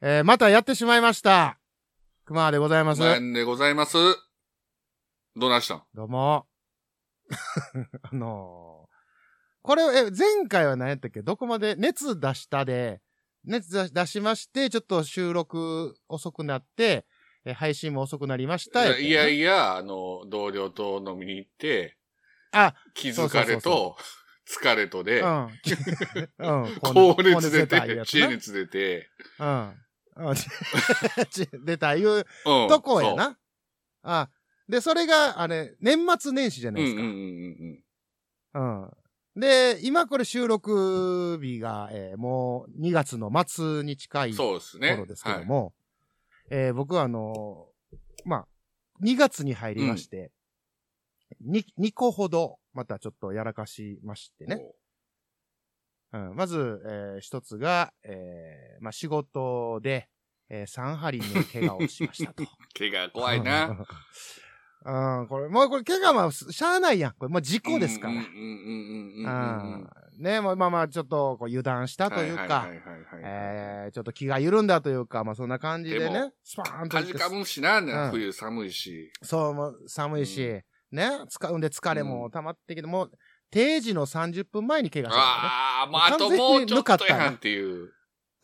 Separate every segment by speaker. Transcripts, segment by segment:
Speaker 1: えー、またやってしまいました。熊でございます。
Speaker 2: なんでございます。どないしたん？
Speaker 1: どうも。あのーこれ、え、前回は何やったっけ？どこまで？熱出したで、熱出出しまして、ちょっと収録遅くなって、え配信も遅くなりました。
Speaker 2: いやいやい
Speaker 1: や。
Speaker 2: や、あの、同僚と飲みに行って、
Speaker 1: あ、
Speaker 2: 気づかれと、疲れとで
Speaker 1: う、ん。うん。
Speaker 2: 高熱出て、知恵熱出て、
Speaker 1: うん。出たいう
Speaker 2: うん。
Speaker 1: とこやな。あ、で、それが、あれ、年末年始じゃ。ないうです
Speaker 2: ん
Speaker 1: か。
Speaker 2: うんうん
Speaker 1: うん。で、今これ収録日が、えーもう2月の末に近い
Speaker 2: うん。そうですね。
Speaker 1: 頃ですけども、えー僕はあのーまあ、2月に入りまして、に 2, 個ほどまたちょっとやらかしまして
Speaker 2: はい。
Speaker 1: ね。うん、まず、えー一つが、えーまあ、仕事で、えー、3針の怪我をしましたと。
Speaker 2: 怪我怖いな。
Speaker 1: うん、これ、もうこれ怪我はしゃあないやん。これもう事故ですから。
Speaker 2: うんうんうんうん
Speaker 1: ね、もうまあまあ、ちょっとこう油断したというか、えー、ちょっと気が緩んだというか、まあそんな感じで
Speaker 2: で
Speaker 1: ね、スパーンと
Speaker 2: か。じかむしな、
Speaker 1: うん
Speaker 2: 冬寒いし。
Speaker 1: そう、もう寒いし、
Speaker 2: う
Speaker 1: ね、使うんで疲れも溜まってきて、もう定時の30分前に怪我したね。
Speaker 2: ああ、もうあともうちょっとやんっていう。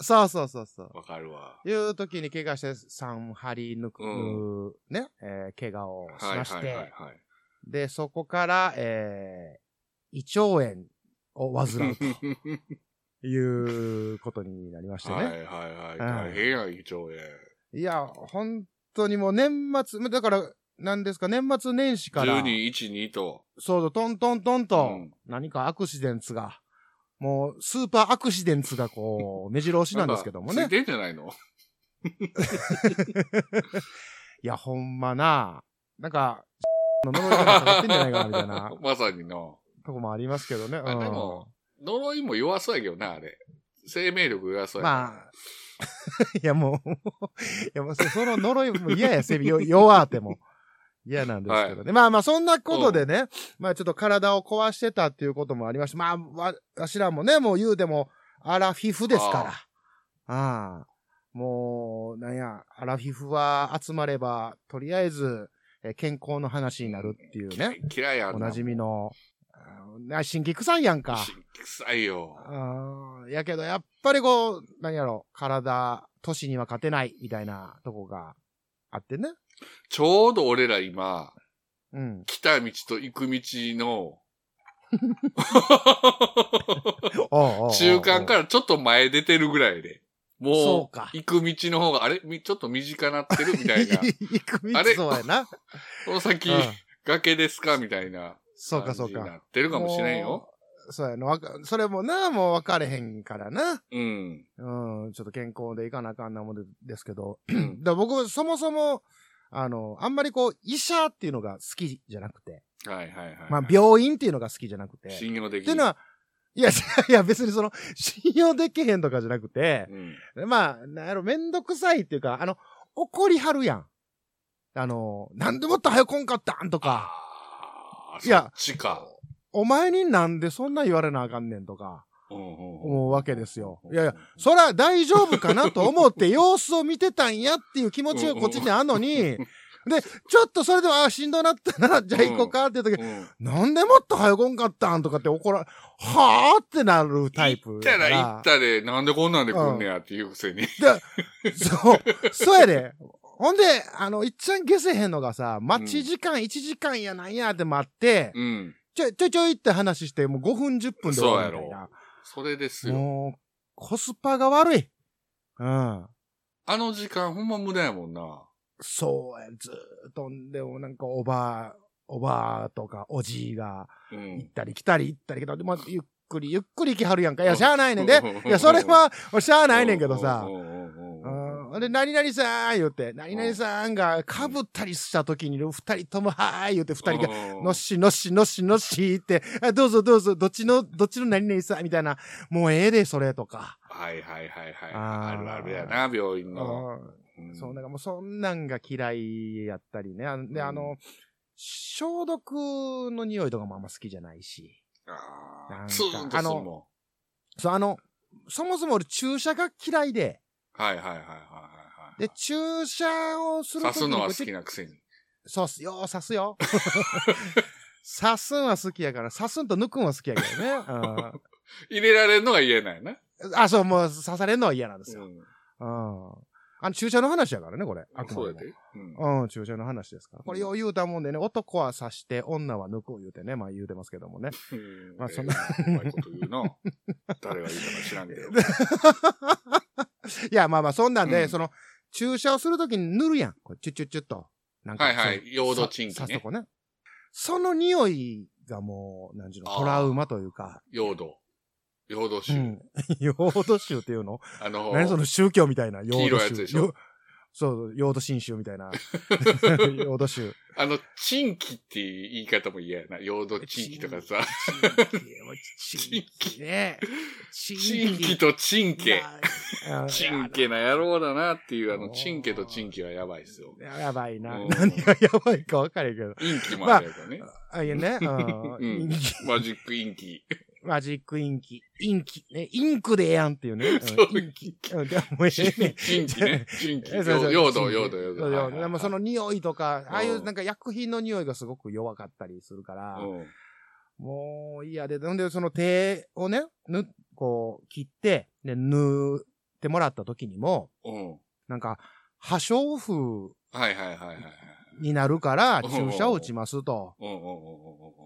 Speaker 1: そうそうそうそう。
Speaker 2: わかるわ。
Speaker 1: いう時に怪我して3針抜く、
Speaker 2: う
Speaker 1: ね、えー怪我をし
Speaker 2: はい
Speaker 1: まして、
Speaker 2: はいはいはい。
Speaker 1: で、そこから、えー、胃腸炎を患うということになりましてね。
Speaker 2: はいはいはい。大変や、胃腸炎。
Speaker 1: いや、本当にもう年末、だから、何ですか、年末年始から、
Speaker 2: 12、1、2と。
Speaker 1: そうそう、トントントンと、
Speaker 2: うん
Speaker 1: 何かアクシデンツが、もう、スーパーアクシデンツがこう、目白押しなんですけどもね
Speaker 2: つい。てんじゃないの？
Speaker 1: いや、ほんまな、なんか、の 呪いがかかってんじゃないかな、みたいな
Speaker 2: まさにの。
Speaker 1: とこもありますけどね。
Speaker 2: あでも呪いも弱そうやけどな、あれ。生命力弱そう
Speaker 1: うん、
Speaker 2: や
Speaker 1: まあ、いやもう、いやもうそその呪いも嫌や、セビ、よ弱っても。嫌なんですけどね。まあまあ、そんなことでね、まあちょっと体を壊してたっていうこともありまして、まあ、わ、わしらもね、もう言うても、アラフィフですから。ああ。もう、なんや、アラフィフは集まれば、とりあえず、えー健康の話になるっていうね。
Speaker 2: 嫌いやん
Speaker 1: おなじみの、あな新規臭いやんか。
Speaker 2: し臭いよ。
Speaker 1: うんやけど、やっぱりこう、何やろ、体、都市には勝てない、みたいなとこがあってね。
Speaker 2: ちょうど俺ら今、
Speaker 1: うん。
Speaker 2: 来た道と行く道の 中間からちょっと前出てるぐらいで。
Speaker 1: そ
Speaker 2: も
Speaker 1: う
Speaker 2: 行く道の方が、あれ？みちょっと短なってる？みたいな。
Speaker 1: 行く道
Speaker 2: あれ？
Speaker 1: そうやな。
Speaker 2: この先、
Speaker 1: うん
Speaker 2: 崖ですか？みたいな
Speaker 1: そうかそう
Speaker 2: 感じにな
Speaker 1: か。
Speaker 2: ってるかもしれんよ。
Speaker 1: そうやな。わかそれもな、もう分かれへんからな。
Speaker 2: うん。
Speaker 1: うん。ちょっと健康でいかなあかんなもんでですけど。
Speaker 2: ん
Speaker 1: だ僕、そもそも、あの、あんまりこう、医者っていうのが好きじゃなくて。
Speaker 2: はいはいはい。
Speaker 1: まあ、病院っていうのが好きじゃなくて。
Speaker 2: 信用でき
Speaker 1: っていうのは、いや、いや、別にその、信用できへんとかじゃなくて、
Speaker 2: うん。
Speaker 1: まあ、なんやろ、めんどくさいっていうか、あの、怒りはるやん。あの、なんでもっと早こんかったんとか、いや
Speaker 2: ちか。
Speaker 1: お前になんでそんな言われなあかんねんとか、
Speaker 2: うんうんうん
Speaker 1: 思うわけですよ。いやいや、そら大丈夫かなと思って様子を見てたんやっていう気持ちがこっちにあんのに、で、ちょっとそれでも、ああ、しんどなったな、じゃあ行こうかっていう時、
Speaker 2: うん
Speaker 1: なんでもっと早こんかったんとかって怒ら、はぁってなるタイプ
Speaker 2: 行った
Speaker 1: らら。
Speaker 2: 行ったで、なんでこんなんで来んねやっていうくせに。
Speaker 1: で、そう、そうやで。ほんで、あの、いっちゃん消せへんのがさ、待ち時間1時間やなんやって待って、
Speaker 2: うん。
Speaker 1: ちょいちょいちょいって話して、もう5分10分で終わるみたいな。
Speaker 2: それですよ。
Speaker 1: もう、コスパが悪い。うん。
Speaker 2: あの時間ほんま無駄やもんな。
Speaker 1: そうや、ずーっとんでもなんかおばあ、おばあとかおじいが
Speaker 2: うん
Speaker 1: 行。ったり来たり行ったり来たり、まあ、ゆっくりゆっくり行きはるやんか。いや、しゃあないねんで。いや、それは、しゃあないねんけどさ
Speaker 2: うん。
Speaker 1: で、何々さん言うて、何々さんが被ったりした時に、二人ともはーい言うて、二人が、のっしのっしのっしのっしって、あどうぞどうぞ、どっちの、どっちの何々さんみたいな、もうええで、それとか。
Speaker 2: はいはいはいはい。
Speaker 1: あー
Speaker 2: あるあるやな、病院の。
Speaker 1: うん
Speaker 2: うん
Speaker 1: そう、なんかもうそんなんが嫌いやったりね。あで、
Speaker 2: うん
Speaker 1: あの、消毒の匂いとかもあんま好きじゃないし。
Speaker 2: あーツーンとするも
Speaker 1: そう、あの、そもそも俺注射が嫌いで、
Speaker 2: はいはいはいはいはい。
Speaker 1: で、注射をすると
Speaker 2: 刺
Speaker 1: きに
Speaker 2: すのは好きなくせに。
Speaker 1: そうっす。よう刺すよ。刺すんは好きやから、刺すんと抜くんは好きやけどね。
Speaker 2: 入れられるのが言えないな。
Speaker 1: うん、あ、そう、もう刺されるのは嫌なんですよ。
Speaker 2: うん。
Speaker 1: うん。あの、注射の話やからね、これ。あくまで
Speaker 2: うん。
Speaker 1: うん、注射の話ですから。これよう言うたもんでね、男は刺して、女は抜く言うてね、まあ言うてますけどもね。
Speaker 2: うん
Speaker 1: まあそんな
Speaker 2: えーうまいこと言うな。誰が言うたか知らんけど。
Speaker 1: いや、まあまあ、そんなんで、
Speaker 2: うん
Speaker 1: その、注射をするときに塗るやん。これチュッチュッチュッと。なん
Speaker 2: はいはい
Speaker 1: その
Speaker 2: ヨードチンキね
Speaker 1: さ刺すとこね。その匂いがもう、なんちゅうの、
Speaker 2: あー
Speaker 1: トラウマというか。
Speaker 2: 用土。用土臭。
Speaker 1: うん。ヨード臭っていうの？
Speaker 2: あの、
Speaker 1: 何その宗教みたいな、ヨ
Speaker 2: 黄色い
Speaker 1: ード臭。
Speaker 2: やつでしょ
Speaker 1: よそう、ヨード新宗みたいな。ヨード臭。
Speaker 2: あの、チンキっていう言い方も嫌やな。用土チンキとかさ。
Speaker 1: チンキね。
Speaker 2: ンキとチンケ。
Speaker 1: な
Speaker 2: チンケな野郎だなっていう、あの、チンケとチンケはやばいっすよ。
Speaker 1: ややばいな。
Speaker 2: うん
Speaker 1: 何がやばいか分かれんけど。
Speaker 2: インキもあるやからね。
Speaker 1: あ、いやね。
Speaker 2: マジックインキ。
Speaker 1: マジックインキ。インキ。ね、インクでええやんっていうね。インキ。うんでもえ
Speaker 2: チン
Speaker 1: えね。
Speaker 2: チンキね。チンキ。
Speaker 1: え そうそう
Speaker 2: 用土、用土、用土。はい
Speaker 1: その匂いとか、ああいう
Speaker 2: うん
Speaker 1: なんか薬品の匂いがすごく弱かったりするから、
Speaker 2: うん
Speaker 1: もう嫌で、ほんでその手をね、ぬ、こう、切って、で、縫ってもらった時にも、
Speaker 2: うん。
Speaker 1: なんか、破傷風
Speaker 2: はいはいはいはいはい。
Speaker 1: になるから、
Speaker 2: うん
Speaker 1: 注射を打ちますと。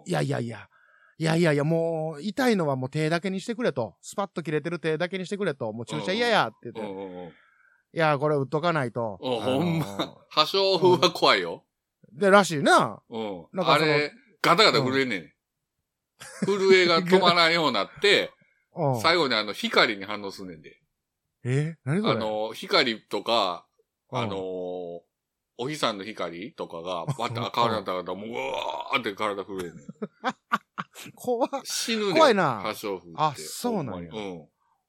Speaker 1: いやいやいや。いやいやいや、もう、痛いのはもう手だけにしてくれと。スパッと切れてる手だけにしてくれと。もう注射嫌やって言って。
Speaker 2: うんうんうん。
Speaker 1: いや、これ打っとかないと。
Speaker 2: お
Speaker 1: あの
Speaker 2: ほんま。破傷風は怖いよ。
Speaker 1: で、らしいな。
Speaker 2: うん。
Speaker 1: なんか
Speaker 2: あれ、ガタガタ震えんねん。震えが止まらんようになって、
Speaker 1: うん。
Speaker 2: 最後にあの、光に反応すんねんで。
Speaker 1: え？何それ？
Speaker 2: あの、光とか、
Speaker 1: うん
Speaker 2: あの、お日さんの光とかが、バッて赤くなったら、もう、うわーって体震えんねん。
Speaker 1: 怖っ
Speaker 2: 死ぬ。
Speaker 1: 怖いな
Speaker 2: 破傷風って。
Speaker 1: あそうなんや
Speaker 2: うん。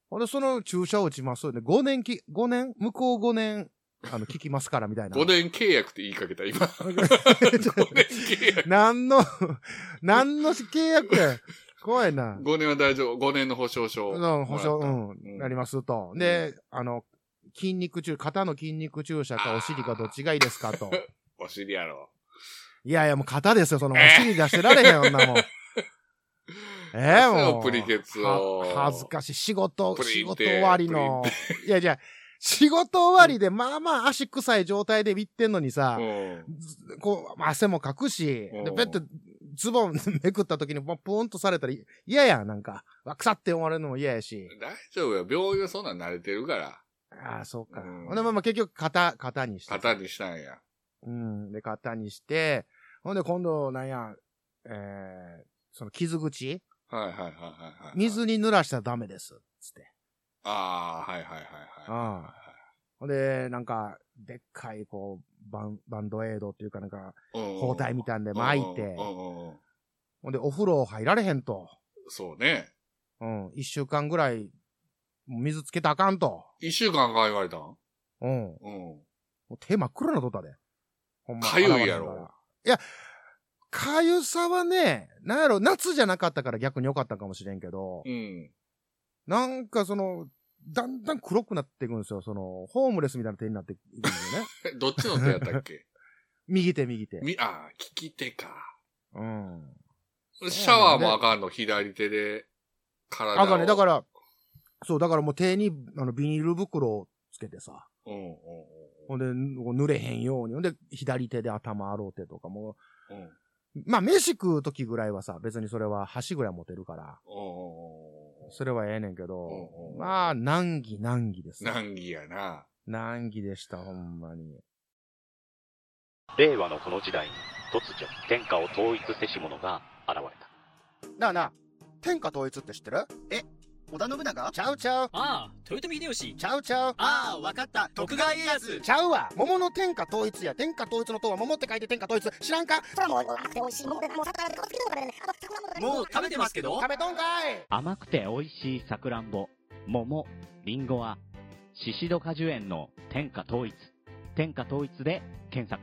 Speaker 1: ほんで、その注射を打ちますよね。5年き、5年向こう5年、あの、聞きますから、みたいな。
Speaker 2: 5年契約って言いかけた、今。5年契約。
Speaker 1: 何の、何の契約や。怖いな。
Speaker 2: 5年は大丈夫。5年の保証書。
Speaker 1: うん、保証、うん、なりますと。で、あの、筋肉注、肩の筋肉注射かお尻かどっちがいいですかと。
Speaker 2: た お尻やろ。
Speaker 1: いやいや、もう肩ですよ、そのお尻出してられへん、女もん。ええもう。
Speaker 2: プリケツを
Speaker 1: は恥ずかしい。仕事、仕事
Speaker 2: テ
Speaker 1: 終わりの。いや、じゃあ仕事終わりで、まあまあ足臭い状態でビってんのにさ、
Speaker 2: うん。
Speaker 1: ずこう、汗もかくし、
Speaker 2: うん
Speaker 1: で、ペッて、ズボン めくった時にポポンとされたら嫌やん、なんか。わ、腐って思われるのも嫌やし。
Speaker 2: 大丈夫よ。病院はそんなん慣れてるから。
Speaker 1: ああ、そうか。
Speaker 2: うん
Speaker 1: ほんで、まあまあ結局、型、型にして。
Speaker 2: 型にしたんや。
Speaker 1: うん。で、型にして、ほんで今度、なんや、えー、その傷口
Speaker 2: はいはいはいはいはい。
Speaker 1: 水に濡らしたらダメです。つって。
Speaker 2: ああ、はいはいはいは
Speaker 1: ほんで、なんか、でっかい、こう、バン、バンドエイドっていうかなんか、包帯みたいなんで巻いてほんで、お風呂入られへんと。
Speaker 2: そうね。
Speaker 1: うん。一週間ぐらい、水つけたらあかんと。
Speaker 2: 一週間か言われたん？
Speaker 1: うん。も
Speaker 2: うん。
Speaker 1: う手真っ黒なとったで。ほんま。
Speaker 2: かゆいやろ。
Speaker 1: いや、かゆさはね、なんやろ、夏じゃなかったから逆に良かったかもしれんけど、
Speaker 2: うん。
Speaker 1: なんかその、だんだん黒くなっていくんですよ。その、ホームレスみたいな手になっていくんだよね。
Speaker 2: え どっちの手やったっけ？
Speaker 1: 右手右手。
Speaker 2: み、ああ、利き手か。
Speaker 1: うん。
Speaker 2: シャワーもあかんの、左手で。体を。
Speaker 1: あかんね。だから、そう、だからもう手に、あの、ビニール袋をつけてさ。
Speaker 2: うんうん
Speaker 1: ほんで、こう濡れへんように。ほんで、左手で頭洗うてとかも
Speaker 2: うんうん。うん
Speaker 1: う、まあ、飯食う時ぐらいはさ、別にそれは箸ぐらい持てるから、
Speaker 2: うん
Speaker 1: それはええねんけ
Speaker 2: うん
Speaker 1: ど
Speaker 2: う、ん
Speaker 1: まあ、難儀難儀です。
Speaker 2: 難儀やな。
Speaker 1: 難儀でした、ほんまに。
Speaker 3: 令和のこの時代に突如天下を統一せし者が現れた
Speaker 1: なあなあ、天下統一って知ってる？
Speaker 4: 織田信長？
Speaker 1: ちゃうちゃう、
Speaker 5: ああ、豊臣秀吉。
Speaker 1: ちゃうちゃう。
Speaker 4: ああ、わかった。徳川家康。
Speaker 1: ちゃうわ桃の天下統一や天下統一の塔は桃って書いて天下統一知らんか？
Speaker 6: それはもう甘くて美味しいものでもう魚で好きなのからねあの魚もね
Speaker 4: もう食べてますけど？
Speaker 1: 食べとんかい
Speaker 7: 甘くて美味しいさくらんぼ、桃、りんごは、シシド果樹園の天下統一。天下統一で検索。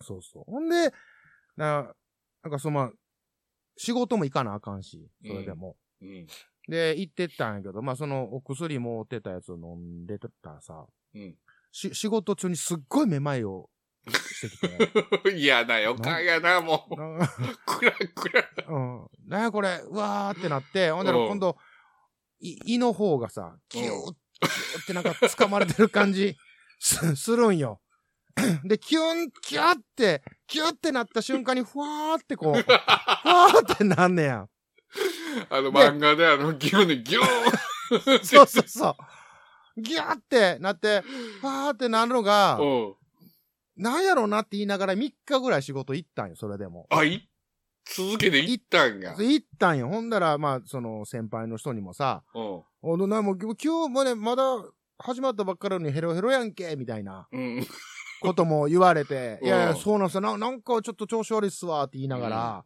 Speaker 1: そうそう。ほんで、な、なんかそのまあ、仕事も行かなあかんし、それでも。
Speaker 2: うん。
Speaker 1: で、行ってったんやけど、まあそのお薬持ってたやつを飲んでたらさ、
Speaker 2: うん。
Speaker 1: し、仕事中にすっごいめまいをしてきて。
Speaker 2: 嫌な予感やな、もう。
Speaker 1: な
Speaker 2: くらくら。
Speaker 1: うん。なんやこれ、うわーってなって、ほんなら
Speaker 2: うん
Speaker 1: 今度、い胃の方がさ、キュー、キューってなんか掴まれてる感じす、するんよ。で、キュン、キューって、キューってなった瞬間に、ふわーってこう、ふわーってなんねや。
Speaker 2: あの漫画であの、ギューン、ギューン。
Speaker 1: そうそうそう。ギューってなって、ふわーってなるのが、
Speaker 2: うん。
Speaker 1: なんやろうなって言いながら3日ぐらい仕事行ったんよ、それでも。
Speaker 2: あ、い、続けて行ったんや。
Speaker 1: 行ったんよ。ほんだら、まあ、その先輩の人にもさ、
Speaker 2: うん。
Speaker 1: おなもう今日もね、まだ始まったばっかりなのにヘロヘロやんけ、みたいな
Speaker 2: うん。
Speaker 1: ことも言われて、
Speaker 2: うん
Speaker 1: いやいや、そうなんすよな。なんかちょっと調子悪いっすわ、って言いながら。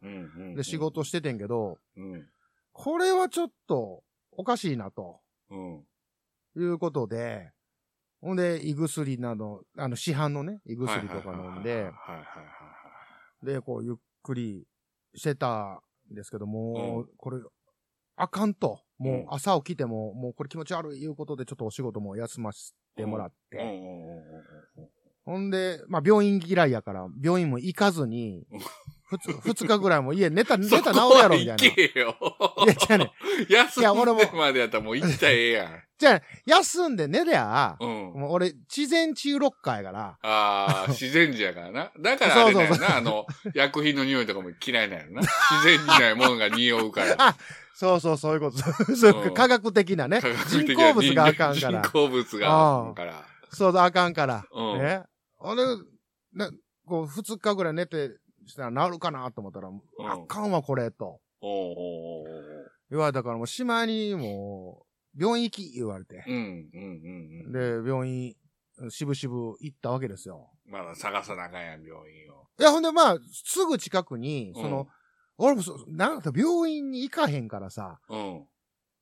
Speaker 1: で、仕事しててんけど、
Speaker 2: うん。
Speaker 1: これはちょっとおかしいな、と
Speaker 2: うん。
Speaker 1: いうことで、ほんで、胃薬など、あの、市販のね、胃薬とか飲んで。で、こう、ゆっくりしてたんですけども、これ、あかんと。もう
Speaker 2: うん
Speaker 1: 朝起きても、もうこれ気持ち悪いいうことでちょっとお仕事も休ませてもらって、ほんで、まあ病院嫌いやから、病院も行かずに
Speaker 2: うん、
Speaker 1: ふつ、二日ぐらいも家寝た、寝
Speaker 2: そ
Speaker 1: た
Speaker 2: こ
Speaker 1: 治るやろ、みたいな。
Speaker 2: は行けよ。
Speaker 1: いや違うね
Speaker 2: 休んでまでやったらもう行ったらええやん。
Speaker 1: じゃあ、休んで寝りゃ、
Speaker 2: うん。
Speaker 1: もう俺、自然治癒ロッカーやから、
Speaker 2: ああ、自然児やからな。だからあれだよ
Speaker 1: そう
Speaker 2: な、あの、薬品の匂いとかも嫌いなんやろな。自然にないものが匂うから。
Speaker 1: あそうそう、そういうこと。そう
Speaker 2: うん
Speaker 1: 科学的なね
Speaker 2: 科。学
Speaker 1: 人
Speaker 2: 的な
Speaker 1: 工物があかんから
Speaker 2: 人。工物があかんから。
Speaker 1: そうだ、あかんから。
Speaker 2: うん
Speaker 1: ね。あれ、な、こう、二日ぐらい寝て、したら治るかなと思ったら、あかんわ、これ、と。言われたから、もう、島にもう、病院行き、言われて。
Speaker 2: うん、うん、うんうん。
Speaker 1: で、病院、しぶしぶ行ったわけですよ。
Speaker 2: まだ探さなあかんやん、病院を。
Speaker 1: いや、ほんで、まあ、すぐ近くに、その、
Speaker 2: うん
Speaker 1: 俺もそ、なんか病院に行かへんからさ、
Speaker 2: うん。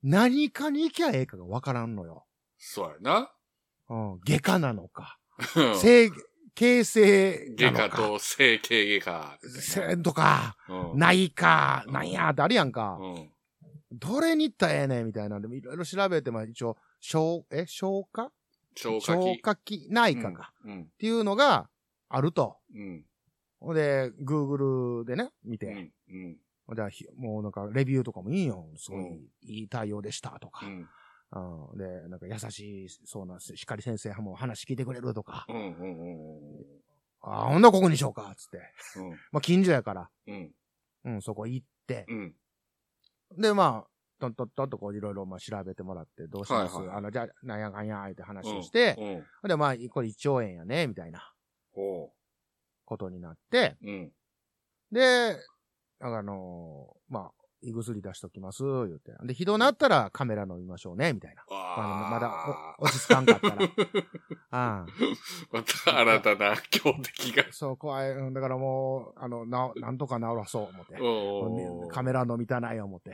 Speaker 1: 何かに行きゃええかがわからんのよ。
Speaker 2: そうやな。
Speaker 1: うん、外科なのか、
Speaker 2: うん
Speaker 1: 整形成
Speaker 2: 外科と整形外科。
Speaker 1: せとか、
Speaker 2: うん。
Speaker 1: 内科、
Speaker 2: うん
Speaker 1: なんやってあるやんか。
Speaker 2: うん。
Speaker 1: どれに行ったらええねんみたいなんで、いろいろ調べて、まあ一応、消、え、消化？
Speaker 2: 消化
Speaker 1: 消
Speaker 2: 器。
Speaker 1: 化器内科か、
Speaker 2: うん。
Speaker 1: っていうのがあると。
Speaker 2: うん。
Speaker 1: ほんで、Google でね、見て。
Speaker 2: うん。う
Speaker 1: もうなんか、レビューとかもいいよ。すごい、
Speaker 2: うん
Speaker 1: いい対応でしたとか。
Speaker 2: うん。
Speaker 1: うん、で、なんか優しい、そうな、光先生も話聞いてくれるとか。
Speaker 2: うん。うん。うん。
Speaker 1: ああ、ほんならここにしようか、つって。
Speaker 2: うん。
Speaker 1: まあ、近所やから。
Speaker 2: うん。
Speaker 1: うん、そこ行って。
Speaker 2: うん。
Speaker 1: で、まあ、トントントンとこういろいろまあ調べてもらって、どうします、
Speaker 2: はいはい
Speaker 1: あの、じゃあ、なんやかんや、って話をして、
Speaker 2: うん。
Speaker 1: ほんで、まあ、これ1兆円やね、みたいな
Speaker 2: ほ
Speaker 1: ことになって、
Speaker 2: う。うん。
Speaker 1: で、あのまあ、胃薬出しときます、言うて。で、ひどなったらカメラ飲みましょうね、みたいな。まあ、まだお落ち着かんかったら。あ あ
Speaker 2: また新たな強敵が。
Speaker 1: そう、怖い。うんだからもう、あの、な、なんとか治らそう、思って。カメラ飲みたない、思って。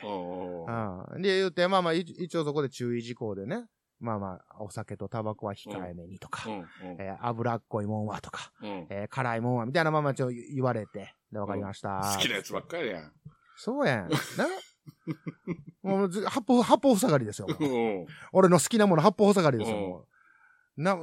Speaker 1: で、言うて、まあまあ、い一応そこで注意事項でね。まあまあ、お酒とタバコは控えめにとか、
Speaker 2: うん。うん。
Speaker 1: えー脂っこいもんはとか、
Speaker 2: うん。
Speaker 1: えー辛いもんはみたいなまま言われて、で、わかりました。
Speaker 2: 好きなやつばっかりやん。
Speaker 1: そうやん。なもうず、八方、八方塞がりですよ。俺の好きなもの八方塞がりですよ。な、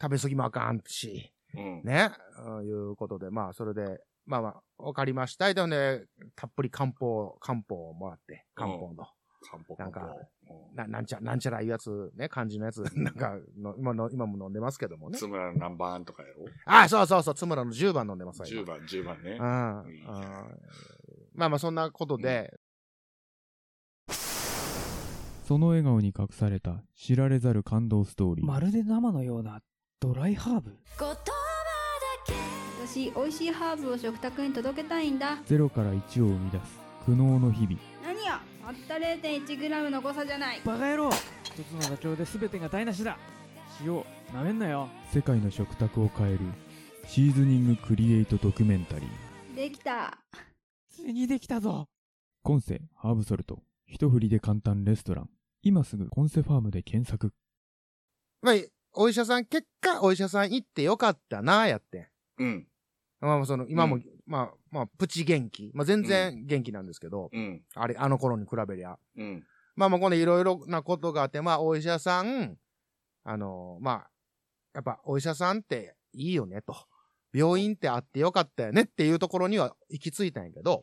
Speaker 1: 食べ過ぎもあかんし、
Speaker 2: うん。
Speaker 1: ね。うんいうことで、まあ、それで、まあまあ、わかりました。で、ね、たっぷり漢方、漢方をもらって、漢方の。
Speaker 2: 漢方
Speaker 1: なんかな、なんちゃ、なんちゃらいうやつ、ね、漢字のやつ、なんかの、今の、今も飲んでますけどもね。
Speaker 2: 津村の何番とかやろ？
Speaker 1: あ、そうそうそう、津村の10番飲んでますわ今
Speaker 2: ?10 番、10番ね。
Speaker 1: うん。う
Speaker 2: ん
Speaker 1: まあまあ、そんなことで、
Speaker 5: その笑顔に隠された知られざる感動ストーリー。
Speaker 8: まるで生のようなドライハーブ？
Speaker 9: 私美味しいハーブを食卓に届けたいんだ。
Speaker 5: ゼロから1を生み出す苦悩の日々。
Speaker 9: 何や？たった 0.1g の誤差じゃない。
Speaker 8: バカ野郎！一つのダチョウで全てが台無しだ。塩なめんなよ。
Speaker 5: 世界の食卓を変えるシーズニングクリエイトドキュメンタリー。
Speaker 9: できた
Speaker 8: ついにできたぞ
Speaker 5: コンセハーブソルト。一振りで簡単レストラン。今すぐコンセファームで検索。
Speaker 1: まあ、お医者さん、結果、お医者さん行ってよかったな、やって。
Speaker 2: うん。
Speaker 1: まあ、その、今も、
Speaker 2: うん
Speaker 1: まあ、まあ、プチ元気。まあ、全然元気なんですけど、
Speaker 2: うん。
Speaker 1: あれ、あの頃に比べりゃ。
Speaker 2: うん。
Speaker 1: まあまあ、このいろいろなことがあって、まあ、お医者さん、あの、まあ、やっぱお医者さんっていいよね、と。病院ってあってよかったよねっていうところには行き着いたんやけど、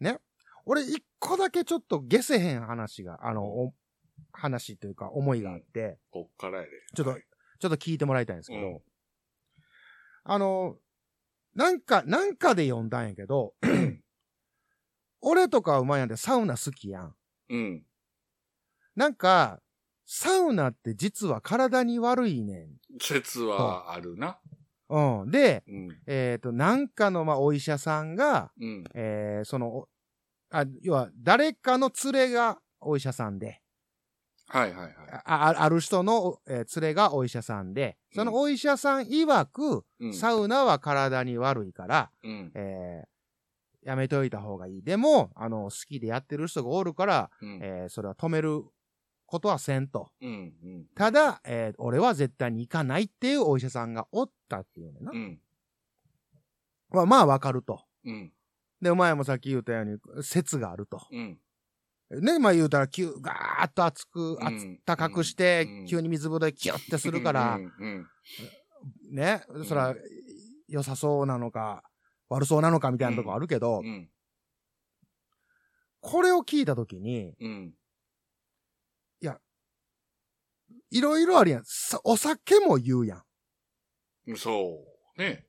Speaker 1: ね。俺一個だけちょっと下せへん話が、あの、お話というか思いがあって、
Speaker 2: こっからやで。
Speaker 1: ちょっと
Speaker 2: はい
Speaker 1: ちょっと聞いてもらいたいんですけど、
Speaker 2: うん
Speaker 1: あの、なんか、なんかで読んだんやけど、俺とかうまいやんでサウナ好きやん。
Speaker 2: うん。
Speaker 1: なんか、サウナって実は体に悪いね
Speaker 2: 説はあるな。
Speaker 1: ん。うん。で、
Speaker 2: うん。
Speaker 1: えっ、と、なんかの、まあ、お医者さんが、
Speaker 2: うん。
Speaker 1: えーその、おあ、要は、誰かの連れがお医者さんで、
Speaker 2: はいはいはい。
Speaker 1: ああある人の、えー連れがお医者さんで、そのお医者さん曰く、
Speaker 2: うん。
Speaker 1: サウナは体に悪いから、
Speaker 2: うん。
Speaker 1: えーやめといた方がいい。でも、あの、好きでやってる人がおるから、
Speaker 2: うん。
Speaker 1: えーそれは止めることはせんと。
Speaker 2: うん。うん。
Speaker 1: ただ、えー俺は絶対に行かないっていうお医者さんがおったっていうねんな。
Speaker 2: うん。
Speaker 1: まあ、まあわかると。
Speaker 2: うん。
Speaker 1: で、お前もさっき言ったように、説があると。
Speaker 2: うん。
Speaker 1: ね、まあ言うたら、急、ガーッと熱く、
Speaker 2: うん
Speaker 1: 熱たかくして、
Speaker 2: うん
Speaker 1: 急に水風呂でキュッてするから。ね、そら、良さそうなのか、悪そうなのかみたいなとこあるけど、
Speaker 2: うん。
Speaker 1: これを聞いたときに、
Speaker 2: うん。
Speaker 1: いろいろあるやん。さお酒も言うやん。
Speaker 2: そう。ね。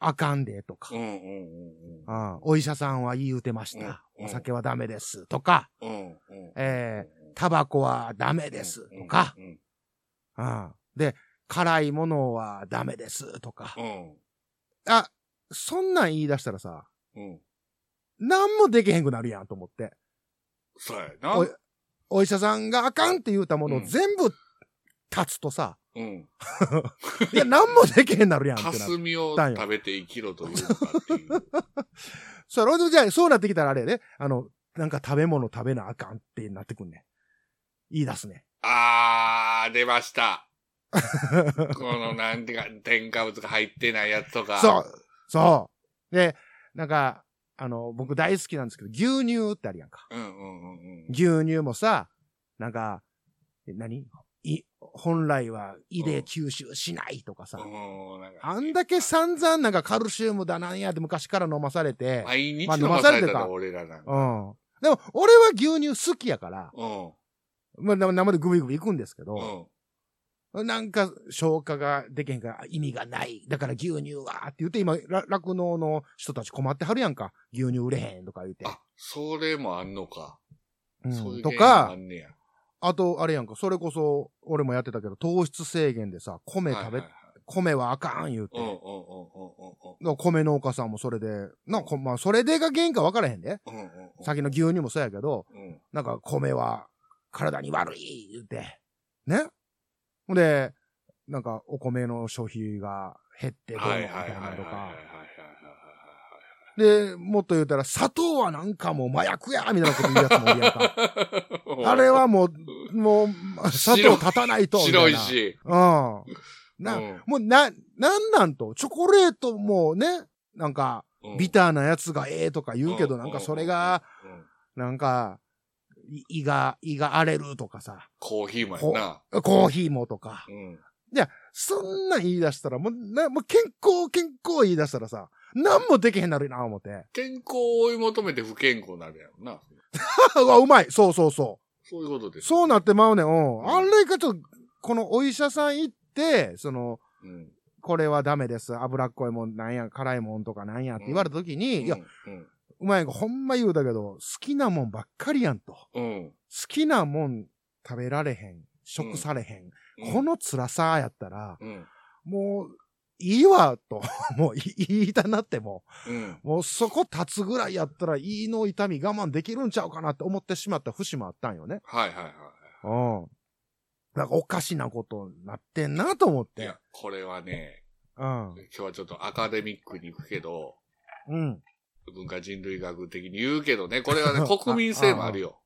Speaker 1: あかんで、とか
Speaker 2: う。んうんうん
Speaker 1: ああお医者さんは言うてました。
Speaker 2: うん
Speaker 1: お酒はダメです。とか、
Speaker 2: うん。うん。うん。
Speaker 1: えタバコはダメです。とか、
Speaker 2: うん。
Speaker 1: ああで、辛いものはダメです。とか
Speaker 2: う。ん。
Speaker 1: あ、そんなん言い出したらさ、
Speaker 2: うん。
Speaker 1: なんもできへんくなるやんと思って。
Speaker 2: そうやな。
Speaker 1: おお医者さんがあかんって言うたものを
Speaker 2: うん
Speaker 1: 全部立つとさ、
Speaker 2: うん。
Speaker 1: いや、なんもできへんなるやんってなる。
Speaker 2: 霞を食べて生きろというのかっていう。
Speaker 1: それじゃあ、そうなってきたらあれやで、あの、なんか食べ物食べなあかんってなってくんねん。言い出すね。
Speaker 2: あー、出ました。このなんていうか、添加物が入ってないやつとか。
Speaker 1: そう、そう。で、なんか、あの、僕大好きなんですけど、牛乳ってあるやんか。
Speaker 2: うんうんうんうん。
Speaker 1: 牛乳もさ、なんか、え何？い、本来は胃で吸収しないとかさ。
Speaker 2: うんなんか
Speaker 1: あんだけ散々なんかカルシウムだなんやって昔から飲まされて。
Speaker 2: 毎日
Speaker 1: まあ
Speaker 2: 飲まされた
Speaker 1: 飲まされてか
Speaker 2: ら俺らなんか。
Speaker 1: うん。でも、俺は牛乳好きやから、
Speaker 2: うん。
Speaker 1: まあ、生生でグビグビ行くんですけ
Speaker 2: う
Speaker 1: ど、
Speaker 2: ん。
Speaker 1: なんか消化ができへんから意味がない。だから牛乳はって言って今、ら酪農の人たち困ってはるやんか。牛乳売れへんとか言って。
Speaker 2: あ、それもあんのか。
Speaker 1: うん
Speaker 2: そういう
Speaker 1: とか、
Speaker 2: んねや。
Speaker 1: あと、あれやんか、それこそ、俺もやってたけど、糖質制限でさ、米食べ、
Speaker 2: はいはいはい
Speaker 1: 米はあかん言うて。米農家さんもそれで、な、こまあ、それでが原因か分からへんで。
Speaker 2: うんうんうん。
Speaker 1: 先の牛乳もそうやけど、
Speaker 2: うん。
Speaker 1: なんか米は体に悪い言うて。ね？ほんで、なんかお米の消費が減ってどうのみたいなとか。で、もっと言うたら、砂糖はなんかもう麻薬やみたいなこと言うやつもいるやんか。あれはもう、もう、砂糖立たないと。
Speaker 2: 白い。し。
Speaker 1: うん。な、
Speaker 2: うん
Speaker 1: もうな、なんなんと、チョコレートもね、なんか、ビターなやつがええとか言うけど、なんかそれが、なんか、胃が、胃が荒れるとかさ、
Speaker 2: コーヒーもやな。
Speaker 1: コーヒーもとか。
Speaker 2: うん。
Speaker 1: いや、そんなん言い出したら、もう、な、もう健康、健康言い出したらさ、なんもできへんなるな、思って。
Speaker 2: 健康を追い求めて不健康になるやろな。
Speaker 1: うわ、うまいそうそうそう。
Speaker 2: そういうことです。
Speaker 1: そうなってまうねん。うん。あれかちょっと、このお医者さん行って、その、
Speaker 2: うん。
Speaker 1: これはダメです。脂っこいもんなんや、辛いもんとかなんやって言われた時に、いや、
Speaker 2: うん。
Speaker 1: うまいがほんま言うだけど、好きなもんばっかりやんと。好
Speaker 2: うん。
Speaker 1: きなもん食べられへん。食されへん。
Speaker 2: うん
Speaker 1: この辛さやったら、
Speaker 2: うん。
Speaker 1: もう、いいわ、と。もういいいたなっても。
Speaker 2: うん。
Speaker 1: もうそこ立つぐらいやったら胃の痛み我慢できるんちゃうかなって思ってしまった節もあったんよね。
Speaker 2: はいはいはい。
Speaker 1: うん。なんかおかしなことになってんなと思って
Speaker 2: いや。、これはね、
Speaker 1: うん。
Speaker 2: 今日はちょっとアカデミックに行くけど、
Speaker 1: うん。
Speaker 2: 文化人類学的に言うけどね、これはね、国民性もあるよ。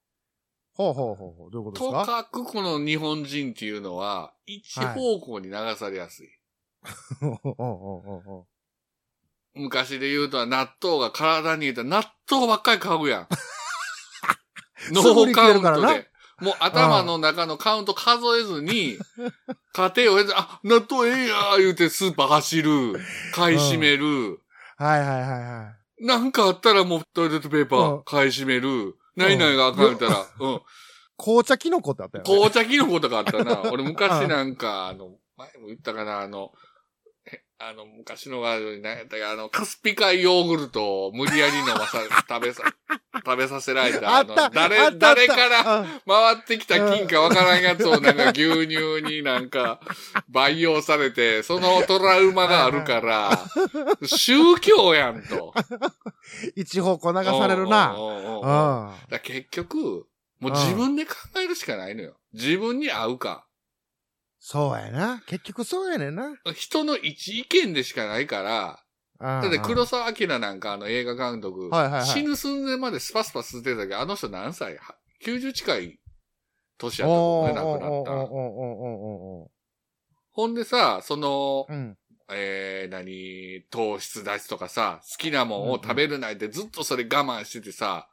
Speaker 1: ほうほうほうほう。どういうこと
Speaker 2: と
Speaker 1: ですか？
Speaker 2: かくこの日本人っていうのは、一方向に流されやすい。
Speaker 1: ほうほうほうほうほ
Speaker 2: 昔で言うとは納豆が体に入れたら納豆ばっかり買うやん。ノーカウントで。もう頭の中のカウント数えずに、家庭を経て、あ、納豆ええやー言うてスーパー走る、買い占める、
Speaker 1: はいはいはいはい。
Speaker 2: なんかあったらもうトイレットペーパ
Speaker 1: うん
Speaker 2: ー買い占める、何々があかんたら、うん。
Speaker 1: 紅茶キノコってあったよね。
Speaker 2: 紅茶キノコとかあったな。俺昔なんか、あの、前も言ったかな、あの、えあの、昔のワードに何やったか、あの、カスピ海ヨーグルトを無理やり飲まさ、食べさ、食べさせられた、あの、誰、誰から
Speaker 1: ら、
Speaker 2: 回ってきた金かわからんやつをなんか牛乳になんか 培養されて、そのトラウマがあるから、宗教やんと。
Speaker 1: 一方向流されるな。
Speaker 2: だ結局、もう自分で考えるしかないのよ。自分に合うか。
Speaker 1: そうやな。結局そうやねんな。
Speaker 2: 人の一意見でしかないから、
Speaker 1: だ
Speaker 2: だって黒沢明なんかあの映画監督、
Speaker 1: はいはいはい
Speaker 2: 死ぬ寸前までスパスパ吸ってたけど、あの人何歳は ?90 近い年やったと思うね、亡くなった。ほんでさ、その
Speaker 1: ー、うん。
Speaker 2: えー、何、糖質出しとかさ、好きなもんを食べるないってずっとそれ我慢しててさ、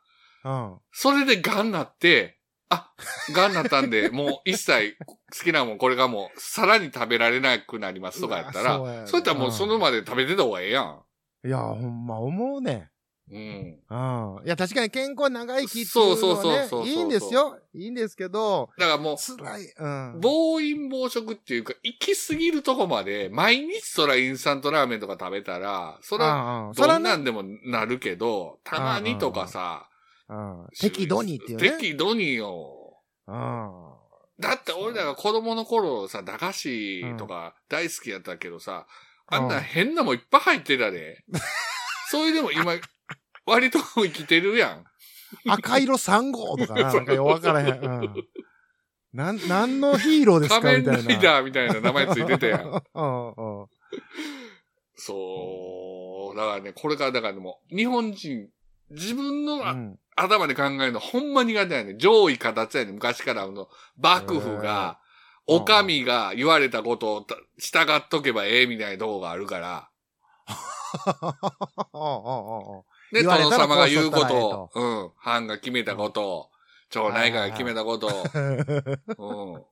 Speaker 1: うん。
Speaker 2: それでガンなって、あ、ガンなったんで、もう一切好きなもんこれがもうさらに食べられなくなりますとかやったら、
Speaker 1: うわそうやな
Speaker 2: そうやったらもうその場で食べてた方がええやん。
Speaker 1: いや、ほんま思うね。
Speaker 2: うん。
Speaker 1: うん。いや、確かに健康長生きっていうのはね
Speaker 2: そうそうそう、
Speaker 1: いいんですよ。いいんですけど、
Speaker 2: だからもう、
Speaker 1: 辛い。うん。
Speaker 2: 暴飲暴食っていうか、行き過ぎるとこまで、毎日そらインスタントラーメンとか食べたら、そら、
Speaker 1: そ
Speaker 2: んなんでもなるけど、たまにとかさ、
Speaker 1: うん。適度にっていうね。
Speaker 2: 適度によ。
Speaker 1: うん。
Speaker 2: だって俺らが子供の頃さ、駄菓子とか大好きやったけどさ、あんな変なもんいっぱい入ってたで。それでも今、割と生きてるやん。
Speaker 1: 赤色3号とかな、なんかよくわからへん。うん。なん、なんのヒーローですか
Speaker 2: 仮面
Speaker 1: みたいな。
Speaker 2: ライダーみたいな名前ついてたや ん。そう。だからね、これからだからでも、日本人、自分のあ
Speaker 1: うん
Speaker 2: 頭で考えるのほんま苦手やね。上位形やね。昔からの幕府が、お上が言われたことをた従っとけばええみたいなとこがあるから。で、殿様が言うこ
Speaker 1: と
Speaker 2: とを、うん、藩が決めたことを、町内会が決めたことを、うん。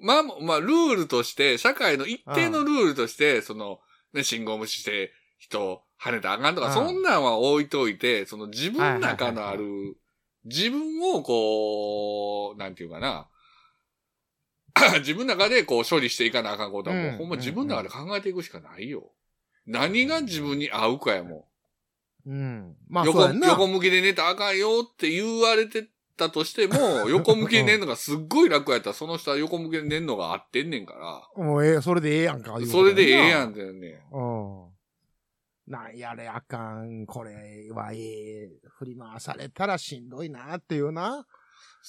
Speaker 2: まあ、まあ、ルールとして、社会の一定のルールとして、その、ね、信号無視して人を跳ねたらあかんとか、
Speaker 1: うん
Speaker 2: そんなんは置いといて、その自分の中のあ
Speaker 1: はい
Speaker 2: る、自分をこう、なんていうかな、自分の中でこう処理していかなあかんことはもう、
Speaker 1: うん
Speaker 2: ほんま自分の中で考えていくしかないよ。何が自分に合うかやも
Speaker 1: うん。
Speaker 2: ん。
Speaker 1: まあ、
Speaker 2: 横。横向きで寝たらあかんよって言われてたとしても、横向きで寝るのがすっごい楽やったら、その人は横向きで寝るのが合ってんねんから。
Speaker 1: もうええ、それでええやんか。
Speaker 2: それでええや
Speaker 1: ん。
Speaker 2: んだよね。
Speaker 1: うん。なんやれあかん、これはええ、振り回されたらしんどいなっていうな。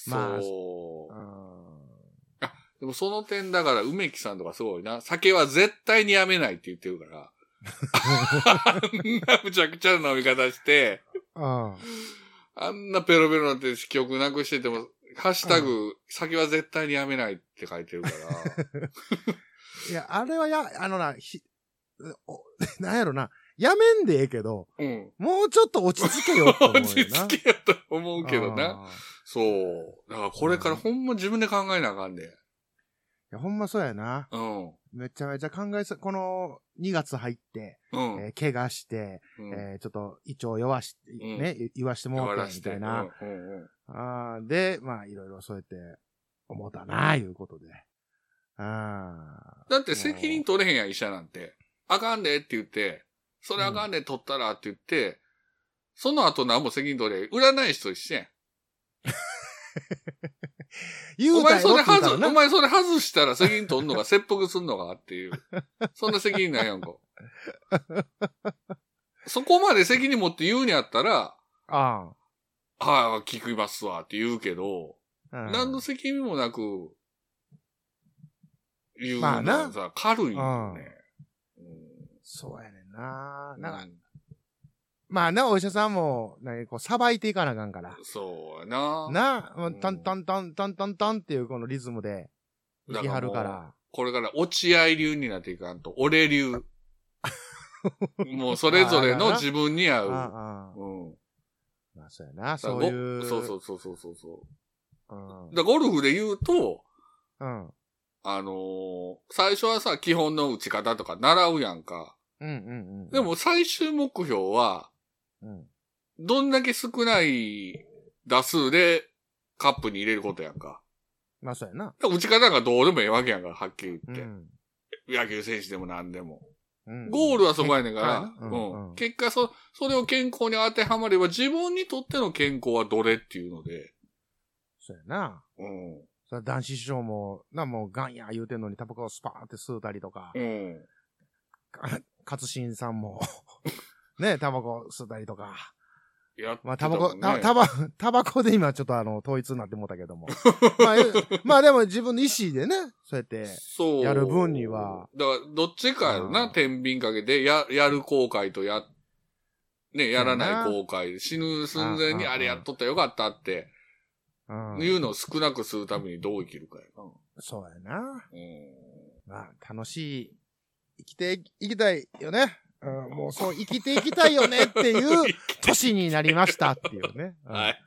Speaker 1: まあ
Speaker 2: そうう。
Speaker 1: ん。
Speaker 2: でもその点だから、梅木さんとかすごいな。酒は絶対にやめないって言ってるから。あんなむちゃくちゃな飲み方して、
Speaker 1: うん。
Speaker 2: あんなペロペロなって記憶なくしてても、ハッシュタグ、酒は絶対にやめないって書いてるから。
Speaker 1: いや、あれはや、あのな、ひ、おなんやろな、やめんでええけど、
Speaker 2: うん。
Speaker 1: もうちょっと落ち着けよって思うよな。
Speaker 2: 落ち着けよと思うけどな。そう。だからこれからほんま自分で考えなあかんで。
Speaker 1: いや、ほんまそうやな。
Speaker 2: うん。
Speaker 1: めちゃめちゃ考えさ、この2月入って、
Speaker 2: うん。
Speaker 1: えー怪我して、
Speaker 2: うん
Speaker 1: えーちょっと胃腸弱し、
Speaker 2: うん
Speaker 1: ね、い言わしても
Speaker 2: らして
Speaker 1: みたいな。
Speaker 2: うんうんうん
Speaker 1: あーで、まあ、いろいろそうやって思ったな、いうことで。あ
Speaker 2: だって責任取れへんやん、医者なんて。あかんでって言って、それあかんで取ったらって言って、その後何も責任取れ、占い師と一緒やん。
Speaker 1: 言うた
Speaker 2: お前それ外、
Speaker 1: な
Speaker 2: お前それ外したら責任取んのか、切腹すんのかっていう。そんな責任ないやんか。そこまで責任持って言うんやったら、
Speaker 1: あ
Speaker 2: はい、聞きますわって言うけど、
Speaker 1: あ。うん
Speaker 2: 何の責任もなく、言うの
Speaker 1: まあ
Speaker 2: 軽いよね。
Speaker 1: そうやねんな。
Speaker 2: うん
Speaker 1: なんか、まあな、お医者さんも、何、こう、さばいていかなあかんから。
Speaker 2: そうやな。
Speaker 1: な、もう
Speaker 2: うん
Speaker 1: タンタンタンタンタンタンっていうこのリズムで、いきはるか
Speaker 2: だから
Speaker 1: ら。
Speaker 2: これから落合流になっていかんと、俺流。もうそれぞれの自分に合う。
Speaker 1: ああ
Speaker 2: うん。
Speaker 1: まあ、そうやな、そういう。
Speaker 2: ごそうそうそうそうそうそう。
Speaker 1: うん。
Speaker 2: だゴルフで言うと、
Speaker 1: うん。
Speaker 2: あのー最初はさ、基本の打ち方とか習うやんか。
Speaker 1: うんうんうん。
Speaker 2: で、も最終目標は、
Speaker 1: うん。
Speaker 2: どんだけ少ない打数でカップに入れることやんか。
Speaker 1: まあ、そうやな。
Speaker 2: 打ち方がどうでもええわけやんか、はっきり
Speaker 1: う
Speaker 2: 言って。
Speaker 1: ん。
Speaker 2: 野球選手でも何でも。
Speaker 1: うん
Speaker 2: ゴールはそこやねんから、うん
Speaker 1: うん
Speaker 2: 結果そ、それを健康に当てはまれば自分にとっての健康はどれっていうので、
Speaker 1: そうやな。
Speaker 2: うん。
Speaker 1: それ男子師匠も、な、もうガンや言うてんのにタバコをスパーンって吸うたりとか、
Speaker 2: うん。
Speaker 1: か勝新さんも、ね、タバコ吸うたりとか。
Speaker 2: やって
Speaker 1: まあ、タバコ、タバ、タバコで今ちょっとあの、統一になってもうたけども。まあ、えまあでも自分の意思でね、そうやって、
Speaker 2: そう。
Speaker 1: やる分には。
Speaker 2: だから、どっちかやろな、
Speaker 1: うん
Speaker 2: 天秤かけて、や、やる後悔とや、ね、やらない後悔。死ぬ寸前に
Speaker 1: うん
Speaker 2: あれやっとったらよかったって、
Speaker 1: うん
Speaker 2: いうのを少なくするためにどう生きるかやな。
Speaker 1: そうやな。
Speaker 2: うん。
Speaker 1: まあ、楽しい、生きていきたいよね。うん、もうそう、生きていきたいよねっていう 年になりましたっていうね。うん
Speaker 2: はい。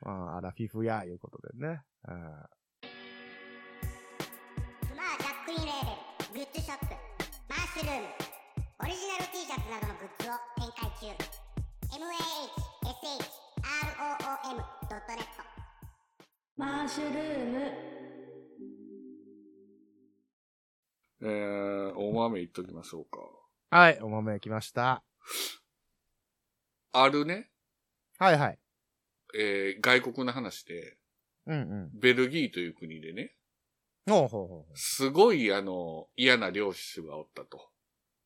Speaker 1: まあ、アラフィフや、いうことでね。うん
Speaker 6: スマージャックインレーベルグッズショップマッシュルームオリジナル T シャツなどのグッズを展開中 mahshroom.net
Speaker 2: えー、大豆言っときましょうか。
Speaker 1: はい、お豆来ました。
Speaker 2: あるね、
Speaker 1: はいはい。
Speaker 2: えー、外国の話で、
Speaker 1: うんうん。
Speaker 2: ベルギーという国でね、
Speaker 1: ほうほうほ
Speaker 2: すごいあの、嫌な領主がおったと。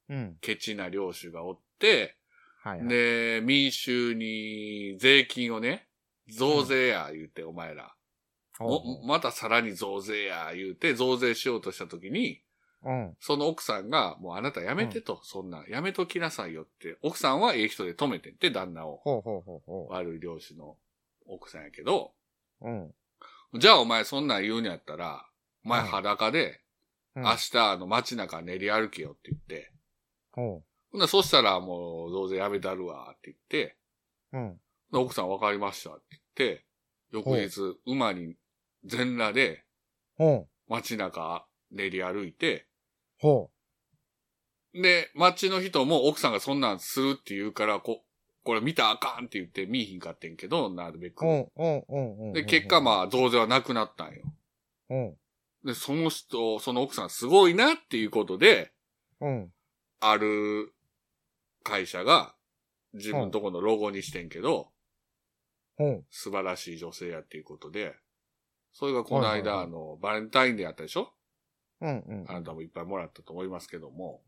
Speaker 1: う。うん。
Speaker 2: ケチな領主がおって、
Speaker 1: はいはい。
Speaker 2: で、民衆に税金をね、増税や言うて、お前ら。
Speaker 1: ほう
Speaker 2: もまたさらに増税や言うて、増税しようとしたときに、
Speaker 1: ほううん。
Speaker 2: その奥さんが、もうあなたやめてと、そんなん、やめときなさいよって、奥さんはええ人で止めてって、旦那を。
Speaker 1: ほうほうほうほ
Speaker 2: 悪い領主の奥さんやけど、
Speaker 1: う。うん。
Speaker 2: じゃあお前そんなん言うんやったら、お前
Speaker 1: うん
Speaker 2: 裸で、
Speaker 1: うん
Speaker 2: 明日あの街中練り歩けよって言って、
Speaker 1: ほ
Speaker 2: ほんならそしたらもう増税やめたるわって言って、
Speaker 1: う。うん。
Speaker 2: で奥さん分かりましたって言って、翌日、馬に全裸で
Speaker 1: ほう。
Speaker 2: 街中練り歩いて、
Speaker 1: ほ
Speaker 2: で、街の人も奥さんがそんなんするって言うから、こ、これ見たらあかんって言って見えひんかってんけど、なるべ
Speaker 1: う。
Speaker 2: く。
Speaker 1: ほう。ほう。ほう。ほう。
Speaker 2: で、結果まあ増税はなくなったんよ。
Speaker 1: ほ
Speaker 2: で、その人、その奥さんすごいなっていうことで、
Speaker 1: う。うん。
Speaker 2: ある会社が自分のとこのロゴにしてんけど、
Speaker 1: ほう。
Speaker 2: 素晴らしい女性やっていうことで、それがこの間、あの、バレンタインデーやったでしょ？
Speaker 1: うん。うん。
Speaker 2: あなたもいっぱいもらったと思いますけども。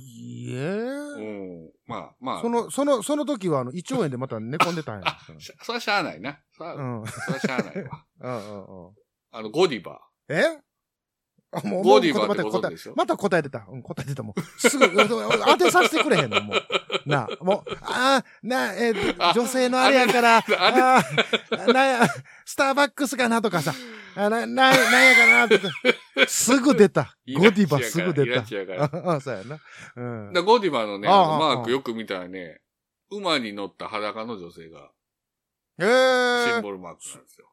Speaker 1: いえ
Speaker 2: うん。まあまあ。
Speaker 1: その、その、その時は、あの、胃腸炎でまた寝込んでたんや。
Speaker 2: あ、しそれはしゃあないな。それは、
Speaker 1: うん。
Speaker 2: それはしゃあないわ。
Speaker 1: うんうんうん。
Speaker 2: あの、ゴディバ。
Speaker 1: え？あ、もう、
Speaker 2: ゴディバって
Speaker 1: もうまた答え
Speaker 2: ご存知でしょ？
Speaker 1: また答えてた。うん、答えてた。もう、すぐ、当てさせてくれへんの、もう。なあ、もう、ああ、なあ、えー
Speaker 2: あ
Speaker 1: 女性のあれやから、
Speaker 2: あれ
Speaker 1: ああ、なんや、スターバックスかなとかさ、あな、な、なんやかなって、すぐ出た。ゴディバすぐ出た。ああ、そうやな。うん。
Speaker 2: らゴディバのね、マー
Speaker 1: あ
Speaker 2: クよく見たらね、馬に乗った裸の女性が
Speaker 1: ええ
Speaker 2: シンボルマークなんですよ。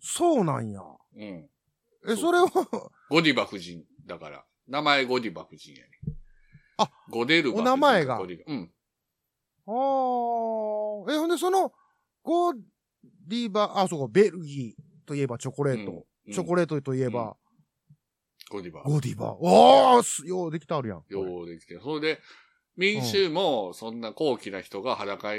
Speaker 1: そうなんや。
Speaker 2: うん。
Speaker 1: え、それは、
Speaker 2: ゴディバ夫人だから。名前ゴディバ夫人やね。
Speaker 1: あ、
Speaker 2: ゴデルバ夫人。
Speaker 1: お名前が
Speaker 2: ゴディバうん。
Speaker 1: ああ、え、ほんで、その、ゴディバ、あ、そうか、ベルギーといえばチョコレート。
Speaker 2: うん
Speaker 1: チョコレートといえば、
Speaker 2: ゴディバ。
Speaker 1: ゴディバ。ああ、すようできてあるやん。
Speaker 2: ようできて。それで、民衆もそんな高貴な人が裸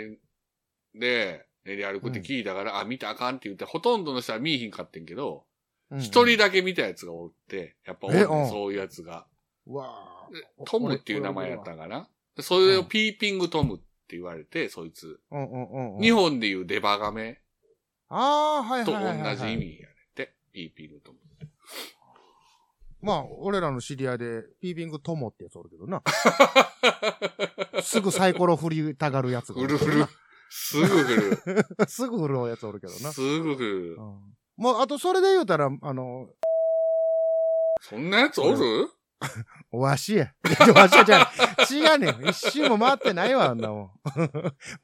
Speaker 2: で練り歩くって聞いたから、あ、見たらあかんって言って、ほとんどの人は見えひんかってんけど、
Speaker 1: うん
Speaker 2: 一、人だけ見たやつがおって、やっぱおんねん
Speaker 1: えうん
Speaker 2: そういうやつが。
Speaker 1: うわ
Speaker 2: トムっていう名前やったんかな？でそれをピーピングトムって言われて、そいつ。
Speaker 1: うんうんうんうん。
Speaker 2: 日本でいうデバガメ
Speaker 1: ああ、はい
Speaker 2: と
Speaker 1: はいはい、はい。
Speaker 2: 同じ意味やねんって、ピーピングトム。
Speaker 1: まあ、俺らの知り合いで、ピーピングトモってやつおるけどな。すぐサイコロ振りたがるやつがお
Speaker 2: 振る振る。すぐ振る。
Speaker 1: る。すぐ振るやつおるけどな。
Speaker 2: すぐ振る
Speaker 1: う。んもう、あと、それで言うたら、あの、
Speaker 2: そんなやつおる？
Speaker 1: おわしや。わしやじゃ。違うねん。一周も回ってないわ、あんなもん。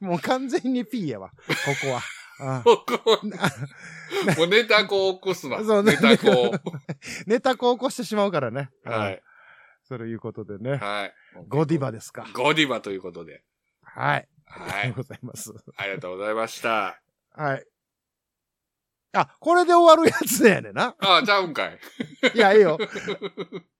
Speaker 1: もう完全に P やわ。ここは。あ
Speaker 2: もうネタこう起こすな。
Speaker 1: そうね
Speaker 2: ネタこ
Speaker 1: ネタこう起こしてしまうからね。
Speaker 2: う。はい。
Speaker 1: そういうことでね。
Speaker 2: はい。
Speaker 1: ゴディバですか。
Speaker 2: ゴディバということで。
Speaker 1: はい。
Speaker 2: はい
Speaker 1: ありがとう。ございます。
Speaker 2: ありがとうございました。
Speaker 1: はい。あ、これで終わるやつやねんな。
Speaker 2: ああ、ちゃうんかい。
Speaker 1: いや、いいよ。